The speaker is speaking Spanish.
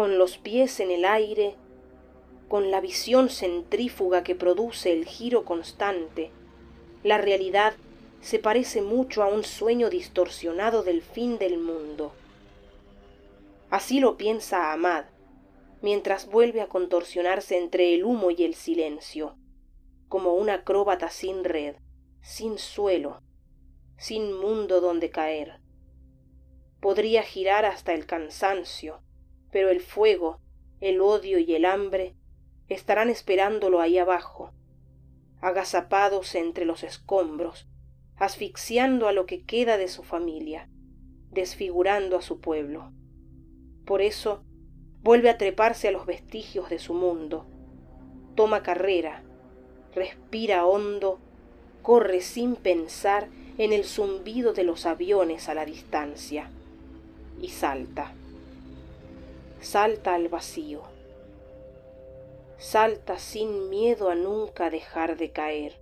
con los pies en el aire, con la visión centrífuga que produce el giro constante, la realidad se parece mucho a un sueño distorsionado del fin del mundo. Así lo piensa Ahmad, mientras vuelve a contorsionarse entre el humo y el silencio, como un acróbata sin red, sin suelo, sin mundo donde caer. Podría girar hasta el cansancio, pero el fuego, el odio y el hambre estarán esperándolo ahí abajo, agazapados entre los escombros, asfixiando a lo que queda de su familia, desfigurando a su pueblo. Por eso vuelve a treparse a los vestigios de su mundo, toma carrera, respira hondo, corre sin pensar en el zumbido de los aviones a la distancia y salta. Salta al vacío. Salta sin miedo a nunca dejar de caer